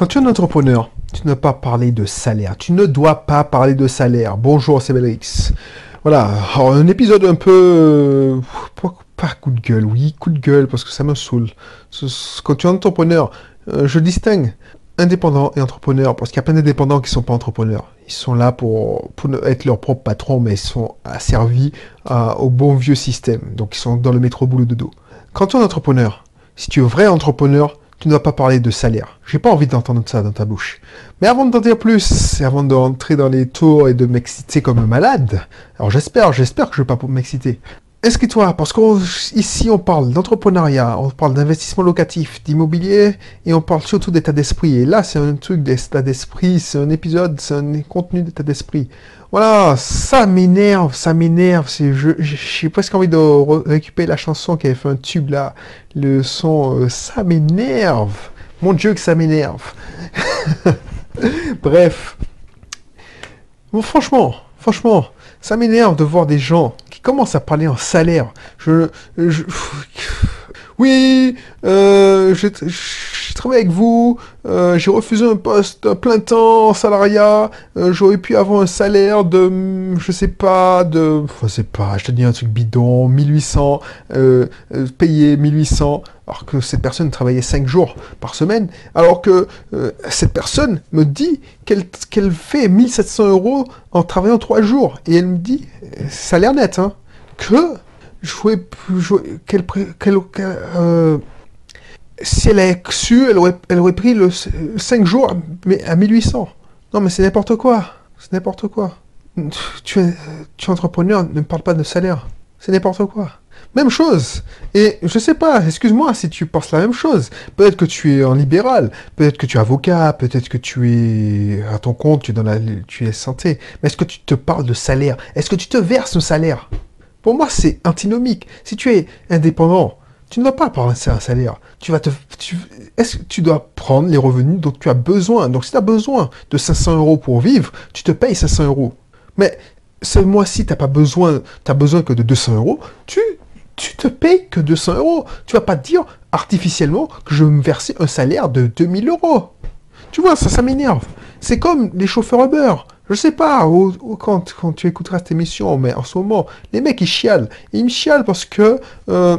Quand tu es un entrepreneur, tu ne dois pas parler de salaire. Tu ne dois pas parler de salaire. Bonjour, c'est Belrix. Voilà, un épisode un peu... euh, pas- coup de gueule, oui, coup de gueule, parce que ça me saoule. Quand tu es un entrepreneur, euh, je distingue indépendant et entrepreneur, parce qu'il y a plein d'indépendants qui ne sont pas entrepreneurs. Ils sont là pour, être leur propre patron, mais ils sont asservis à- au bon vieux système. Donc ils sont dans le métro boulot de dos. Quand tu es un entrepreneur, si tu es vrai entrepreneur, tu ne dois pas parler de salaire. J'ai pas envie d'entendre ça dans ta bouche. Mais avant de t'en dire plus, et avant d'entrer dans les tours et de m'exciter comme un malade, alors j'espère, j'espère que je vais pas pour m'exciter. Inscris-toi, parce qu'ici on parle d'entrepreneuriat, on parle d'investissement locatif, d'immobilier, et on parle surtout d'état d'esprit. Et là, c'est un truc d'état d'esprit, c'est un épisode, c'est un contenu d'état d'esprit. Voilà, ça m'énerve, ça m'énerve. J'ai presque envie de re- récupérer la chanson qui avait fait un tube là, le son, euh, ça m'énerve. Mon Dieu que ça m'énerve. Bref. Bon, franchement, franchement, ça m'énerve de voir des gens qui commencent à parler en salaire. Je, je- oui, euh, je travaille avec vous, euh, j'ai refusé un poste plein temps, en salariat, euh, j'aurais pu avoir un salaire de, je sais pas, de, je sais pas, je te dis un truc bidon, 1800, euh, euh, payé 1800, alors que cette personne travaillait 5 jours par semaine, alors que cette personne me dit qu'elle fait 1700 euros en travaillant 3 jours, et elle me dit, l'air net, hein, que jouer qu'elle, qu'elle, euh, si elle avait su, elle aurait, pris le 5 jours mais à 1800. Non, mais c'est n'importe quoi. C'est n'importe quoi. Tu es, tu entrepreneur, ne me parle pas de salaire. C'est n'importe quoi. Même chose. Et je sais pas, excuse-moi si tu penses la même chose. Peut-être que tu es en libéral, peut-être que tu es avocat, peut-être que tu es à ton compte, tu es dans la, santé. Mais est-ce que tu te parles de salaire? Est-ce que tu te verses un salaire? Pour moi, c'est antinomique. Si tu es indépendant, tu ne vas pas parler un salaire. Tu vas te, est-ce que tu dois prendre les revenus dont tu as besoin? Donc, si tu as besoin de 500 euros pour vivre, tu te payes 500 euros. Mais ce mois-ci, tu n'as pas besoin, tu besoin que de 200 euros, tu, tu te payes que 200 euros. Tu vas pas te dire artificiellement que je vais me verser un salaire de 2000 euros. Tu vois, ça, ça m'énerve. C'est comme les chauffeurs Uber. Je sais pas, au- quand, quand tu écouteras cette émission, mais en ce moment, les mecs, ils chialent. Ils me chialent parce que... euh,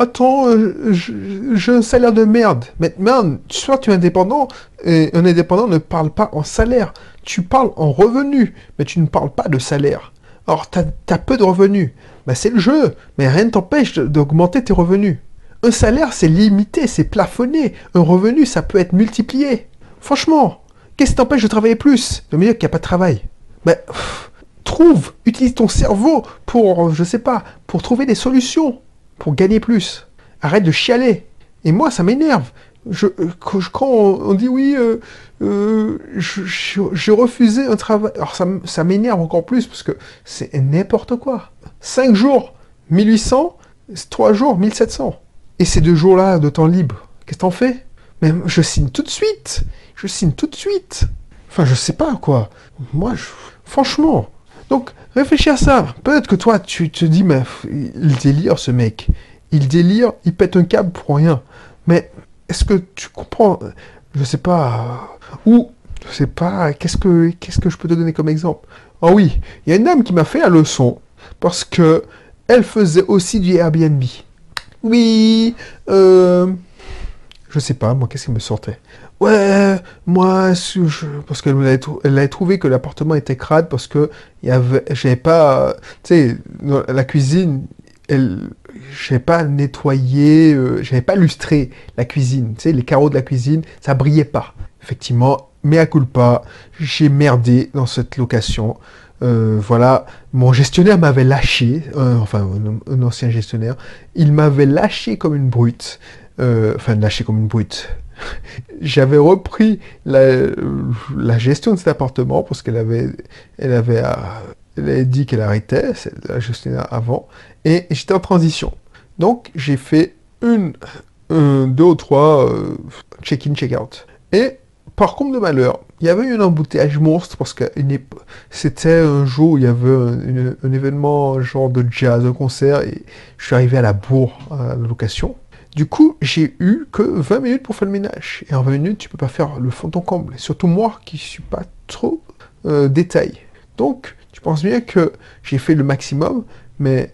Attends, euh, j'ai un salaire de merde. Mais merde, soit tu es indépendant, et un indépendant ne parle pas en salaire. Tu parles en revenu, mais tu ne parles pas de salaire. Alors, tu as, peu de revenus. Ben, c'est le jeu, mais rien ne t'empêche d'augmenter tes revenus. Un salaire, c'est limité, c'est plafonné. Un revenu, ça peut être multiplié. Franchement, qu'est-ce qui t'empêche de travailler plus? Me dire qu'il n'y a pas de travail. Pff, trouve, utilise ton cerveau pour, je sais pas, pour trouver des solutions, pour gagner plus. Arrête de chialer. Et moi, ça m'énerve. Je, euh, quand, on, dit oui, euh, euh, je- refusé un travail. Alors ça, m'énerve encore plus parce que c'est n'importe quoi. 5 jours, 1800, 3 jours, 1700. Et ces deux jours-là de temps libre, qu'est-ce que t'en fais? Mais je signe tout de suite. Je signe tout de suite. Enfin, je sais pas quoi. Moi, franchement. Donc, réfléchis à ça. Peut-être que toi, tu te dis, mais il délire ce mec. Il délire, il pète un câble pour rien. Mais est-ce que tu comprends Je sais pas. Ou, je sais pas, qu'est-ce que, qu'est-ce que je peux te donner comme exemple? Ah oui, il y a une dame qui m'a fait la leçon parce que elle faisait aussi du Airbnb. Oui, euh, je sais pas, moi, qu'est-ce qui me sortait? Ouais, moi, parce qu'elle avait, trouvé que l'appartement était crade parce que j'avais pas, tu sais, la cuisine, j'avais pas nettoyé, euh, j'avais pas lustré la cuisine, tu sais, les carreaux de la cuisine, ça brillait pas. Effectivement, mea culpa, j'ai merdé dans cette location. Euh, voilà, mon gestionnaire m'avait lâché, euh, enfin un ancien gestionnaire, il m'avait lâché comme une brute, euh, enfin lâché comme une brute. J'avais repris la, gestion de cet appartement parce qu'elle avait, elle avait, elle dit qu'elle arrêtait, la gestionnaire avant, et j'étais en transition. Donc j'ai fait une, un, deux ou trois euh, check-in, check-out. Et par contre de malheur, il y avait eu embouteillage monstre parce que c'était un jour où il y avait un événement genre de jazz, un concert, et je suis arrivé à la bourre, à la location. Du coup, j'ai eu que 20 minutes pour faire le ménage. Et en 20 minutes, tu peux pas faire le fond en comble. Surtout moi qui suis pas trop euh, détail. Donc, tu penses bien que j'ai fait le maximum, mais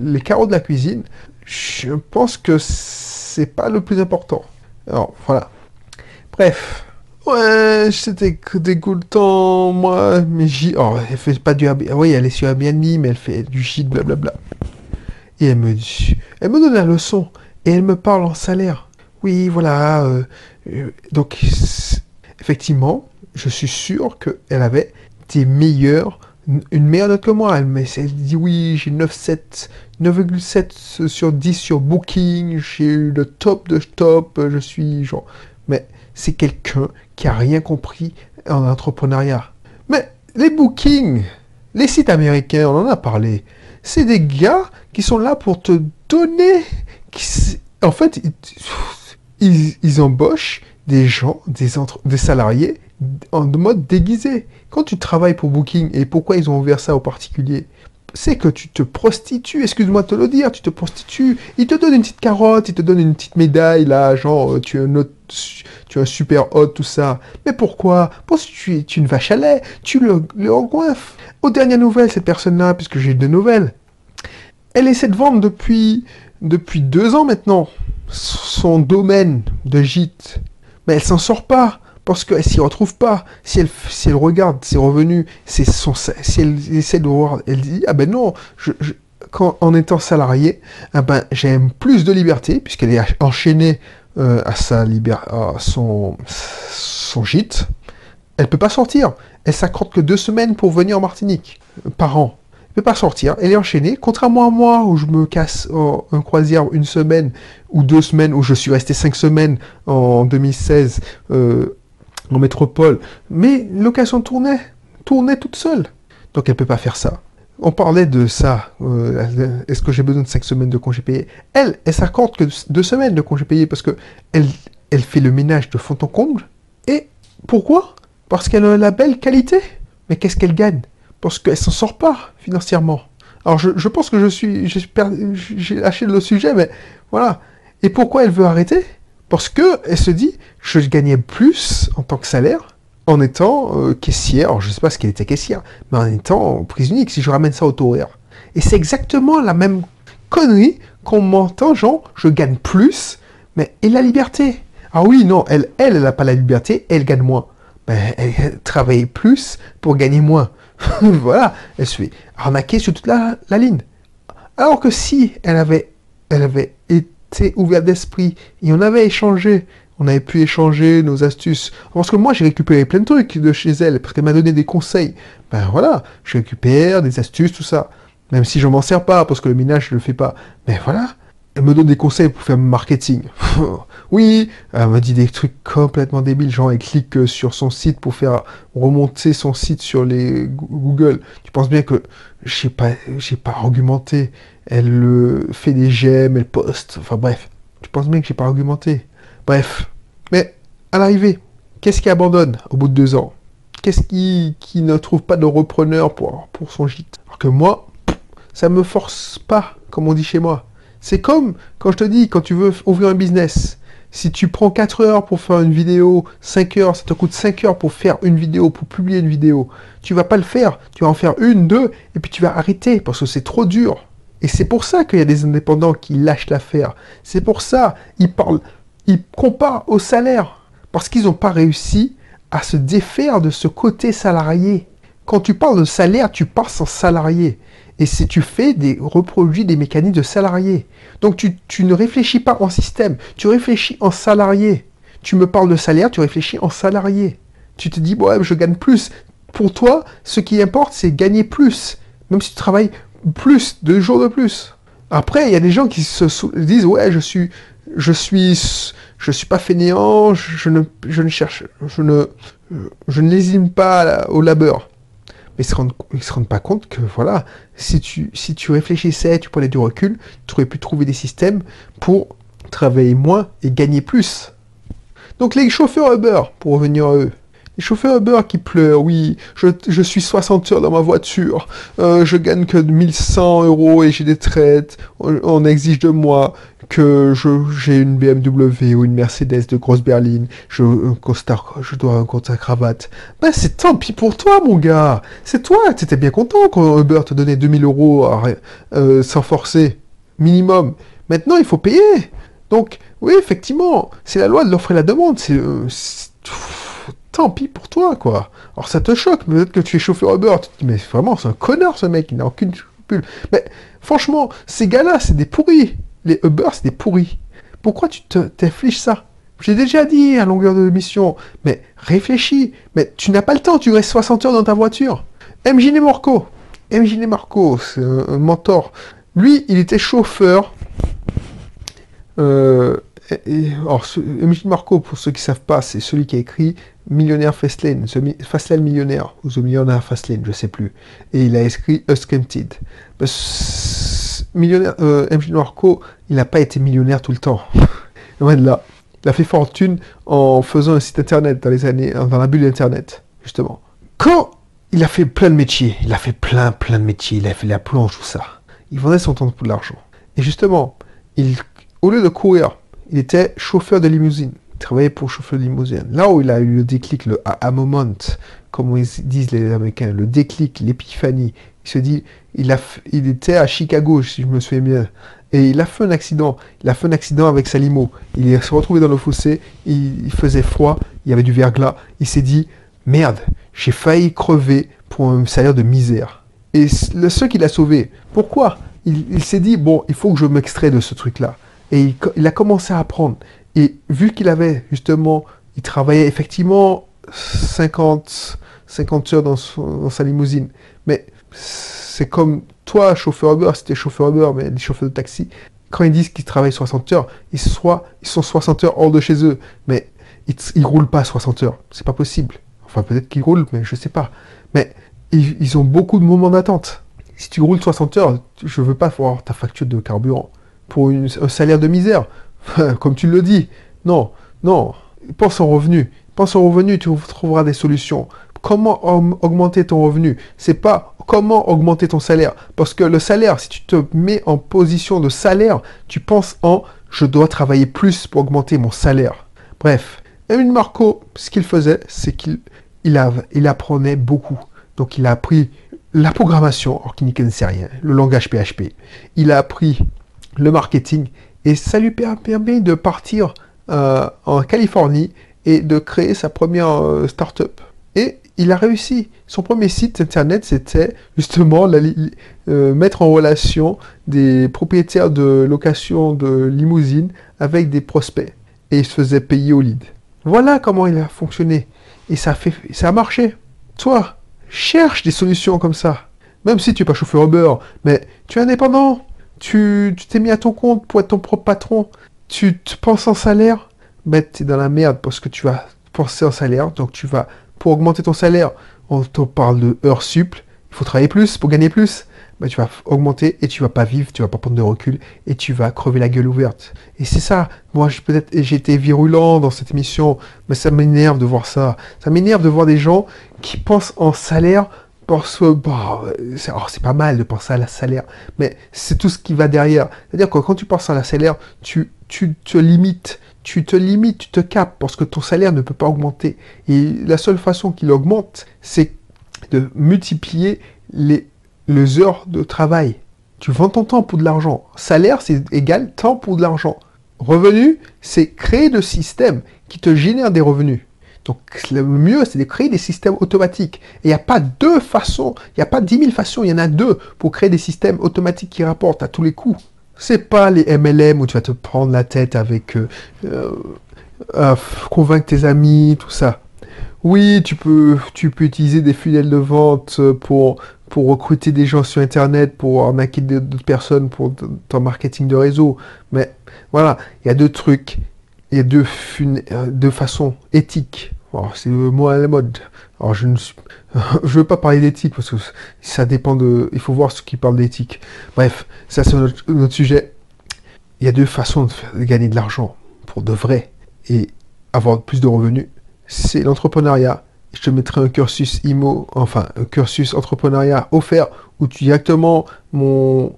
les carreaux de la cuisine, je pense que c'est pas le plus important. Alors, voilà. Bref. Ouais, c'était dégoûtant, moi. Mais j'ai... Oh, elle fait pas du... Oui, elle est sur Airbnb, mais elle fait du shit, blablabla. Et elle me. Elle me donne la leçon. Et elle me parle en salaire. Oui, voilà. Euh, euh, donc, effectivement, je suis sûr qu'elle avait des meilleurs une meilleure note que moi. Elle, me dit oui, j'ai 9,7 sur 10 sur Booking, j'ai eu le top de top, je suis genre. Mais c'est quelqu'un qui a rien compris en entrepreneuriat. Mais les Booking, les sites américains, on en a parlé, c'est des gars qui sont là pour te donner. en fait, ils, embauchent des gens, des, des salariés en mode déguisé. Quand tu travailles pour Booking, et pourquoi ils ont ouvert ça aux particuliers? C'est que tu te prostitues, excuse-moi de te le dire, tu te prostitues. Ils te donnent une petite carotte, ils te donnent une petite médaille, là, genre, euh, tu es un, tu es un super hot, tout ça. Mais pourquoi? Parce que tu es une vache à lait, tu le, le. Aux dernières nouvelles, cette personne-là, puisque j'ai deux nouvelles, elle essaie de vendre depuis, depuis deux ans maintenant son domaine de gîte. Mais elle s'en sort pas parce qu'elle s'y retrouve pas. Si elle, si elle regarde ses revenus, son, si elle essaie de voir, elle dit ah ben non, je, quand, en étant salarié, ah ben j'aime plus de liberté puisqu'elle est enchaînée euh, à sa à son son gîte. Elle peut pas sortir. Elle s'accorde que deux semaines pour venir en Martinique euh, par an. Elle peut pas sortir. Elle est enchaînée. Contrairement à moi où je me casse en, croisière une semaine ou deux semaines où je suis resté cinq semaines en 2016. Euh, en métropole. Mais location tournait, tournait toute seule. Donc elle peut pas faire ça. On parlait de ça. Euh, est-ce que j'ai besoin de 5 semaines de congés payés? Elle, elle s'accorde que 2 semaines de congés payés parce que elle, fait le ménage de fond en comble. Et pourquoi? Parce qu'elle a la belle qualité. Mais qu'est-ce qu'elle gagne? Parce qu'elle s'en sort pas financièrement. Alors je, je pense que je suis, j'ai lâché le sujet, mais voilà. Et pourquoi elle veut arrêter? Parce que elle se dit, je gagnais plus en tant que salaire en étant euh, caissière. Alors, je ne sais pas ce qu'elle était caissière, mais en étant prise unique, si je ramène ça au horaire. Et c'est exactement la même connerie qu'on m'entend, genre, je gagne plus, mais et la liberté? Ah oui, non, elle, elle, n'a pas la liberté, elle gagne moins. Ben, elle travaille plus pour gagner moins. voilà, elle se fait arnaquer sur toute la, la ligne. Alors que si elle avait, elle avait été ouvert d'esprit et on avait échangé. On avait pu échanger nos astuces. Parce que moi, j'ai récupéré plein de trucs de chez elle, parce qu'elle m'a donné des conseils. Ben voilà, je récupère des astuces, tout ça. Même si je m'en sers pas, parce que le ménage, je le fais pas. Mais voilà, elle me donne des conseils pour faire marketing. oui, elle me dit des trucs complètement débiles, genre elle clique euh, sur son site pour faire remonter son site sur les Google. Tu penses bien que j'ai pas, j'ai pas argumenté. Elle fait des j'aime, elle poste. Enfin bref, tu penses bien que j'ai pas argumenté. Bref, mais à l'arrivée, qu'est-ce qui abandonne au bout de deux ans? Qu'est-ce qui, qui ne trouve pas de repreneur pour, pour son gîte? Alors que moi, ça me force pas, comme on dit chez moi. C'est comme quand je te dis, quand tu veux ouvrir un business, si tu prends 4 heures pour faire une vidéo, 5 heures, ça te coûte 5 heures pour faire une vidéo, pour publier une vidéo, tu vas pas le faire. Tu vas en faire une, deux, et puis tu vas arrêter parce que c'est trop dur. Et c'est pour ça qu'il y a des indépendants qui lâchent l'affaire. C'est pour ça ils parlent, ils comparent au salaire parce qu'ils n'ont pas réussi à se défaire de ce côté salarié. Quand tu parles de salaire, tu passes en salarié. Et tu fais des reproduis des mécanismes de salariés. Donc tu, ne réfléchis pas en système, tu réfléchis en salarié. Tu me parles de salaire, tu réfléchis en salarié. Tu te dis, ouais, je gagne plus. Pour toi, ce qui importe, c'est gagner plus. Même si tu travailles plus, deux jours de plus. Après, il y a des gens qui se disent, ouais, je suis, je suis, je suis pas fainéant, je ne, je ne cherche, je ne, je ne lésime pas au labeur mais ils ne se rendent pas compte que voilà, si tu, si tu réfléchissais, tu prenais du recul, tu aurais pu trouver des systèmes pour travailler moins et gagner plus. Donc les chauffeurs Uber, pour revenir à eux, les chauffeurs Uber qui pleurent, oui, je, suis 60 heures dans ma voiture, euh, je gagne que 1100 euros et j'ai des traites, on, exige de moi que j'ai une BMW ou une Mercedes de grosse berline, je, je dois un compte à cravate. Ben, c'est tant pis pour toi, mon gars. C'est toi, tu étais bien content quand Uber te donnait 2000 euros euh, sans forcer. Minimum. Maintenant, il faut payer. Donc, oui, effectivement, c'est la loi de l'offre et la demande. C'est, euh, tant pis pour toi, quoi. Alors, ça te choque, peut-être que tu es chauffeur Uber. Tu te dis, mais vraiment, c'est un connard, ce mec, il n'a aucune scrupule. Mais, franchement, ces gars-là, c'est des pourris les Uber, c'est des pourris. Pourquoi tu t'infliges ça? J'ai déjà dit à longueur de mission, mais réfléchis, mais tu n'as pas le temps, tu restes 60 heures dans ta voiture. MJ Marco, MJ Marco, c'est un, mentor. Lui, il était chauffeur. Euh, alors, MJ Marco, pour ceux qui ne savent pas, c'est celui qui a écrit Millionnaire Fastlane, Fastlane Millionnaire, ou The Millionaire Fastlane, je ne sais plus. Et il a écrit Unscripted millionnaire, euh, MJ il n'a pas été millionnaire tout le temps. Il a fait fortune en faisant un site internet dans les années, dans la bulle internet, justement. Quand il a fait plein de métiers, il a fait plein, plein de métiers, il a fait la planche, tout ça. Il vendait son temps pour de l'argent. Et justement, il, au lieu de courir, il était chauffeur de limousine. Il travaillait pour chauffeur de limousine. Là où il a eu le déclic, le a moment, comme disent les Américains, le déclic, l'épiphanie, il se dit, il, il était à Chicago, si je me souviens bien, et il a fait un accident. Il a fait un accident avec sa limo. Il s'est retrouvé dans le fossé, il, faisait froid, il y avait du verglas. Il s'est dit, merde, j'ai failli crever pour un salaire de misère. Et le qui l'a sauvé, pourquoi? Il, s'est dit, bon, il faut que je m'extrais de ce truc-là. Et il, a commencé à apprendre. Et vu qu'il avait justement, il travaillait effectivement 50, 50 heures dans, dans sa limousine. Mais c'est comme toi, chauffeur Uber, si chauffeur Uber, mais des chauffeurs de taxi, quand ils disent qu'ils travaillent 60 heures, ils, soit, ils sont 60 heures hors de chez eux, mais ils, ne roulent pas 60 heures. C'est pas possible. Enfin, peut-être qu'ils roulent, mais je sais pas. Mais ils, ont beaucoup de moments d'attente. Si tu roules 60 heures, je veux pas voir ta facture de carburant pour un salaire de misère. Comme tu le dis. Non, non. Pense en revenu. Pense en revenu, tu trouveras des solutions. Comment augmenter ton revenu? C'est pas comment augmenter ton salaire. Parce que le salaire, si tu te mets en position de salaire, tu penses en je dois travailler plus pour augmenter mon salaire. Bref, Emile Marco, ce qu'il faisait, c'est qu'il il, apprenait beaucoup. Donc il a appris la programmation, alors qu'il n'y connaissait rien, le langage PHP. Il a appris le marketing et ça lui permet de partir euh, en Californie et de créer sa première euh, start-up. Il a réussi. Son premier site internet, c'était justement euh, mettre en relation des propriétaires de location de limousines avec des prospects. Et il se faisait payer au lead. Voilà comment il a fonctionné. Et ça a, fait, ça a marché. Toi, cherche des solutions comme ça. Même si tu n'es pas chauffeur Uber, mais tu es indépendant. Tu t'es mis à ton compte pour être ton propre patron. Tu te penses en salaire? Ben, tu es dans la merde parce que tu vas penser en salaire. Donc tu vas pour augmenter ton salaire, on te parle de heures sup, il faut travailler plus pour gagner plus. Bah, tu vas augmenter et tu vas pas vivre, tu vas pas prendre de recul et tu vas crever la gueule ouverte. Et c'est ça. Moi, peut-être j'ai été virulent dans cette émission, mais ça m'énerve de voir ça. Ça m'énerve de voir des gens qui pensent en salaire parce que bah, c'est pas mal de penser à la salaire, mais c'est tout ce qui va derrière. C'est-à-dire que quand tu penses à la salaire, tu, tu te limites tu te limites, tu te capes parce que ton salaire ne peut pas augmenter. Et la seule façon qu'il augmente, c'est de multiplier les, heures de travail. Tu vends ton temps pour de l'argent. Salaire, c'est égal temps pour de l'argent. Revenu, c'est créer des systèmes qui te génèrent des revenus. Donc le mieux, c'est de créer des systèmes automatiques. Et il n'y a pas deux façons, il n'y a pas dix mille façons, il y en a deux pour créer des systèmes automatiques qui rapportent à tous les coups. C'est pas les MLM où tu vas te prendre la tête avec euh, euh, convaincre tes amis, tout ça. Oui, tu peux, tu peux utiliser des funnels de vente pour, pour recruter des gens sur Internet, pour arnaquer d'autres personnes pour ton marketing de réseau. Mais voilà, il y a deux trucs, il y a deux, euh, deux façons éthiques. c'est le mot à la mode. Alors je ne suis, je veux pas parler d'éthique parce que ça dépend de. Il faut voir ce qui parle d'éthique. Bref, ça c'est notre, sujet. Il y a deux façons de, gagner de l'argent pour de vrai et avoir plus de revenus. C'est l'entrepreneuriat. Je te mettrai un cursus IMO, enfin un cursus entrepreneuriat offert où tu directement mon,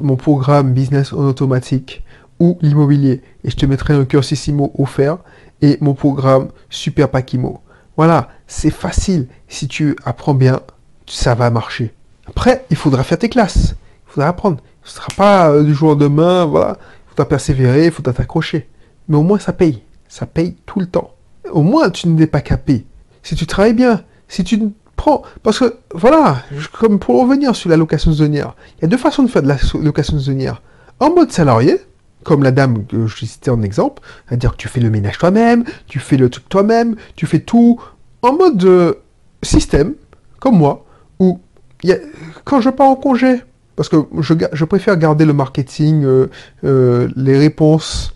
mon programme business en automatique ou l'immobilier. Et je te mettrai un cursissimo offert et mon programme Super Pakimo. Voilà, c'est facile. Si tu apprends bien, ça va marcher. Après, il faudra faire tes classes. Il faudra apprendre. Ce ne sera pas euh, du jour au lendemain, voilà. Il faudra persévérer, il faudra t'accrocher. Mais au moins, ça paye. Ça paye tout le temps. Au moins, tu n'es pas capé. Si tu travailles bien, si tu prends... Parce que, voilà, comme pour revenir sur la location saisonnière, il y a deux façons de faire de la location saisonnière. En mode salarié, comme la dame que je citais en exemple, c'est-à-dire que tu fais le ménage toi-même, tu fais le truc toi-même, tu fais tout en mode euh, système, comme moi, où y a, quand je pars en congé, parce que je, préfère garder le marketing, euh, euh, les réponses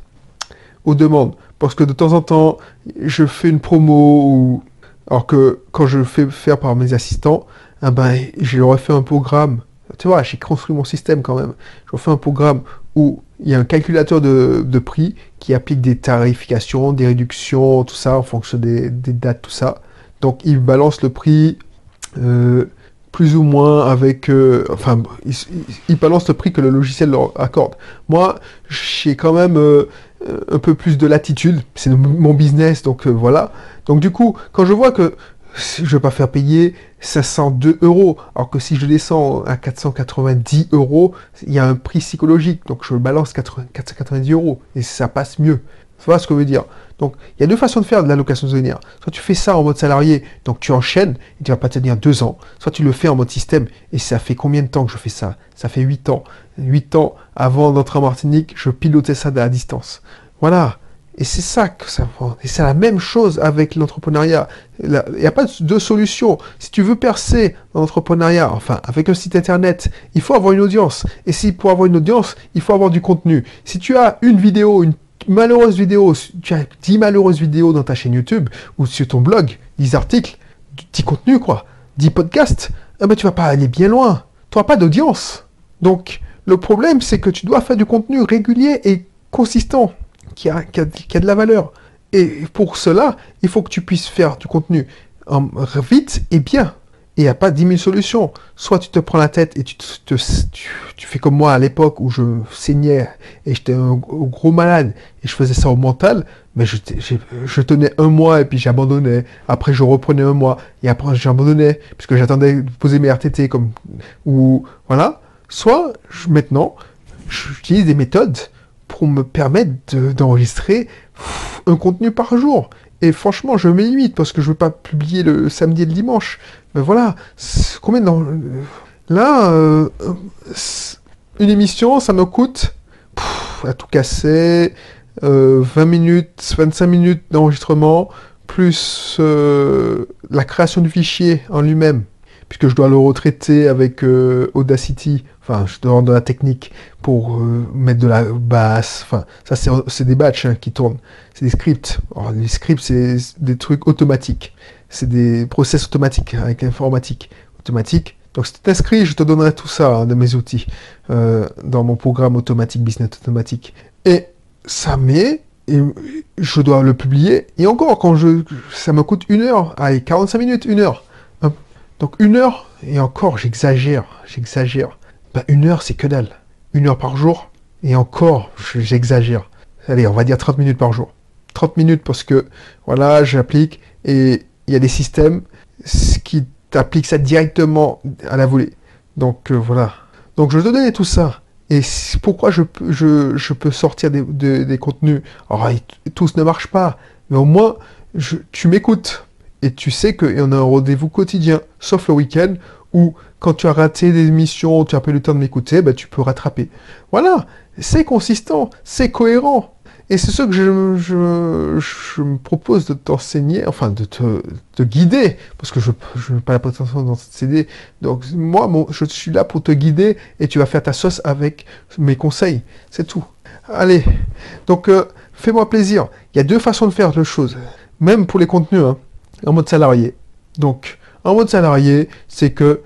aux demandes, parce que de temps en temps, je fais une promo, ou, alors que quand je fais faire par mes assistants, eh ben, je leur ai fait un programme, tu vois, j'ai construit mon système quand même, je leur fais un programme où il y a un calculateur de, prix qui applique des tarifications, des réductions, tout ça, en fonction des, dates, tout ça. Donc il balance le prix euh, plus ou moins avec... Euh, enfin, il, balance le prix que le logiciel leur accorde. Moi, j'ai quand même euh, un peu plus de latitude. C'est mon business, donc voilà. Donc du coup, quand je vois que je ne vais pas faire payer 502 euros. Alors que si je descends à 490 euros, il y a un prix psychologique. Donc je balance 490 euros et ça passe mieux. Tu vois ce que je veux dire? Donc il y a deux façons de faire de l'allocation saisonnière. Soit tu fais ça en mode salarié, donc tu enchaînes et tu vas pas tenir deux ans. Soit tu le fais en mode système et ça fait combien de temps que je fais ça? Ça fait 8 ans. 8 ans avant d'entrer en Martinique, je pilotais ça à distance. Voilà. Et c'est ça que ça prend. Et c'est la même chose avec l'entrepreneuriat. Il n'y a pas de solution. Si tu veux percer dans l'entrepreneuriat, enfin, avec un site internet, il faut avoir une audience. Et si pour avoir une audience, il faut avoir du contenu. Si tu as une vidéo, une malheureuse vidéo, tu as 10 malheureuses vidéos dans ta chaîne YouTube ou sur ton blog, 10 articles, 10 contenus, quoi, 10 podcasts, eh ben, tu vas pas aller bien loin. Tu n'auras pas d'audience. Donc, le problème, c'est que tu dois faire du contenu régulier et consistant qui a, de la valeur. Et pour cela, il faut que tu puisses faire du contenu vite et bien. Et il n'y a pas 10 000 solutions. Soit tu te prends la tête et tu, te, tu, fais comme moi à l'époque où je saignais et j'étais un gros malade et je faisais ça au mental, mais je, je tenais un mois et puis j'abandonnais. Après, je reprenais un mois et après, j'abandonnais puisque j'attendais de poser mes RTT comme, ou, voilà. Soit, maintenant, j'utilise des méthodes pour me permettre d'enregistrer un contenu par jour. Et franchement, je mets limite parce que je veux pas publier le samedi et le dimanche. Mais voilà, combien dans là euh, une émission, ça me coûte à tout casser 20 euh, minutes, 25 minutes d'enregistrement plus euh, la création du fichier en lui-même puisque je dois le retraiter avec Audacity Enfin, je demande de la technique pour euh, mettre de la basse. Enfin, ça, c'est des batchs hein, qui tournent. C'est des scripts. les scripts, c'est des trucs automatiques. C'est des process automatiques avec l'informatique automatique. Donc, si tu t'inscris, je te donnerai tout ça hein, de mes outils euh, dans mon programme automatique, business automatique. Et ça met, et je dois le publier. Et encore, quand je, ça me coûte une heure, allez, 45 minutes, une heure. Donc une heure, et encore, j'exagère, j'exagère. Bah, une heure, c'est que dalle. Une heure par jour, et encore, j'exagère. Allez, on va dire 30 minutes par jour. 30 minutes parce que, voilà, j'applique, et il y a des systèmes qui t'appliquent ça directement à la volée. Donc, euh, voilà. Donc, je te donne tout ça. Et pourquoi je, je, je peux sortir des, des contenus Alors, tous ne marchent pas, mais au moins, je, tu m'écoutes. Et tu sais en a un rendez-vous quotidien, sauf le week-end, où quand tu as raté des émissions, tu as pas eu le temps de m'écouter, ben, tu peux rattraper. Voilà, c'est consistant, c'est cohérent. Et c'est ce que je, me propose de t'enseigner, enfin de te guider, parce que je n'ai pas la prétention d'en CD. Donc moi, je suis là pour te guider et tu vas faire ta sauce avec mes conseils. C'est tout. Allez, donc euh, fais-moi plaisir. Il y a deux façons de faire les choses, même pour les contenus, hein, en mode salarié. Donc, en mode salarié, c'est que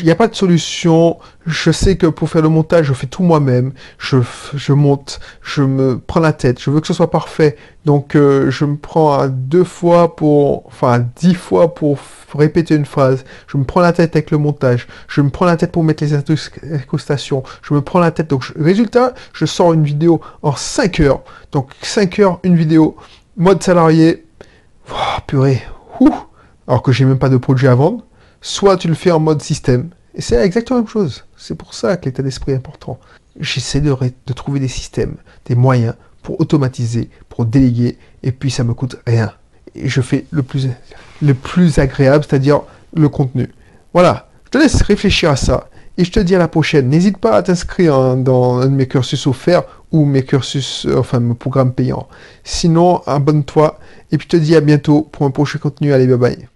il n'y a pas de solution. Je sais que pour faire le montage, je fais tout moi-même. Je, je monte, je me prends la tête. Je veux que ce soit parfait. Donc, euh, je me prends deux fois pour, enfin, dix fois pour répéter une phrase. Je me prends la tête avec le montage. Je me prends la tête pour mettre les incrustations. Je me prends la tête. Donc, résultat, je sors une vidéo en 5 heures. Donc, 5 heures, une vidéo. Mode salarié. Oh, purée. Ouh. Alors que j'ai même pas de produit à vendre soit tu le fais en mode système. Et c'est exactement la même chose. C'est pour ça que l'état d'esprit est important. J'essaie de, trouver des systèmes, des moyens pour automatiser, pour déléguer, et puis ça me coûte rien. Et je fais le plus, le plus agréable, c'est-à-dire le contenu. Voilà, je te laisse réfléchir à ça. Et je te dis à la prochaine. N'hésite pas à t'inscrire hein, dans un de mes cursus offerts ou mes cursus, euh, enfin mes programmes payants. Sinon, abonne-toi. Et puis je te dis à bientôt pour un prochain contenu. Allez, bye bye.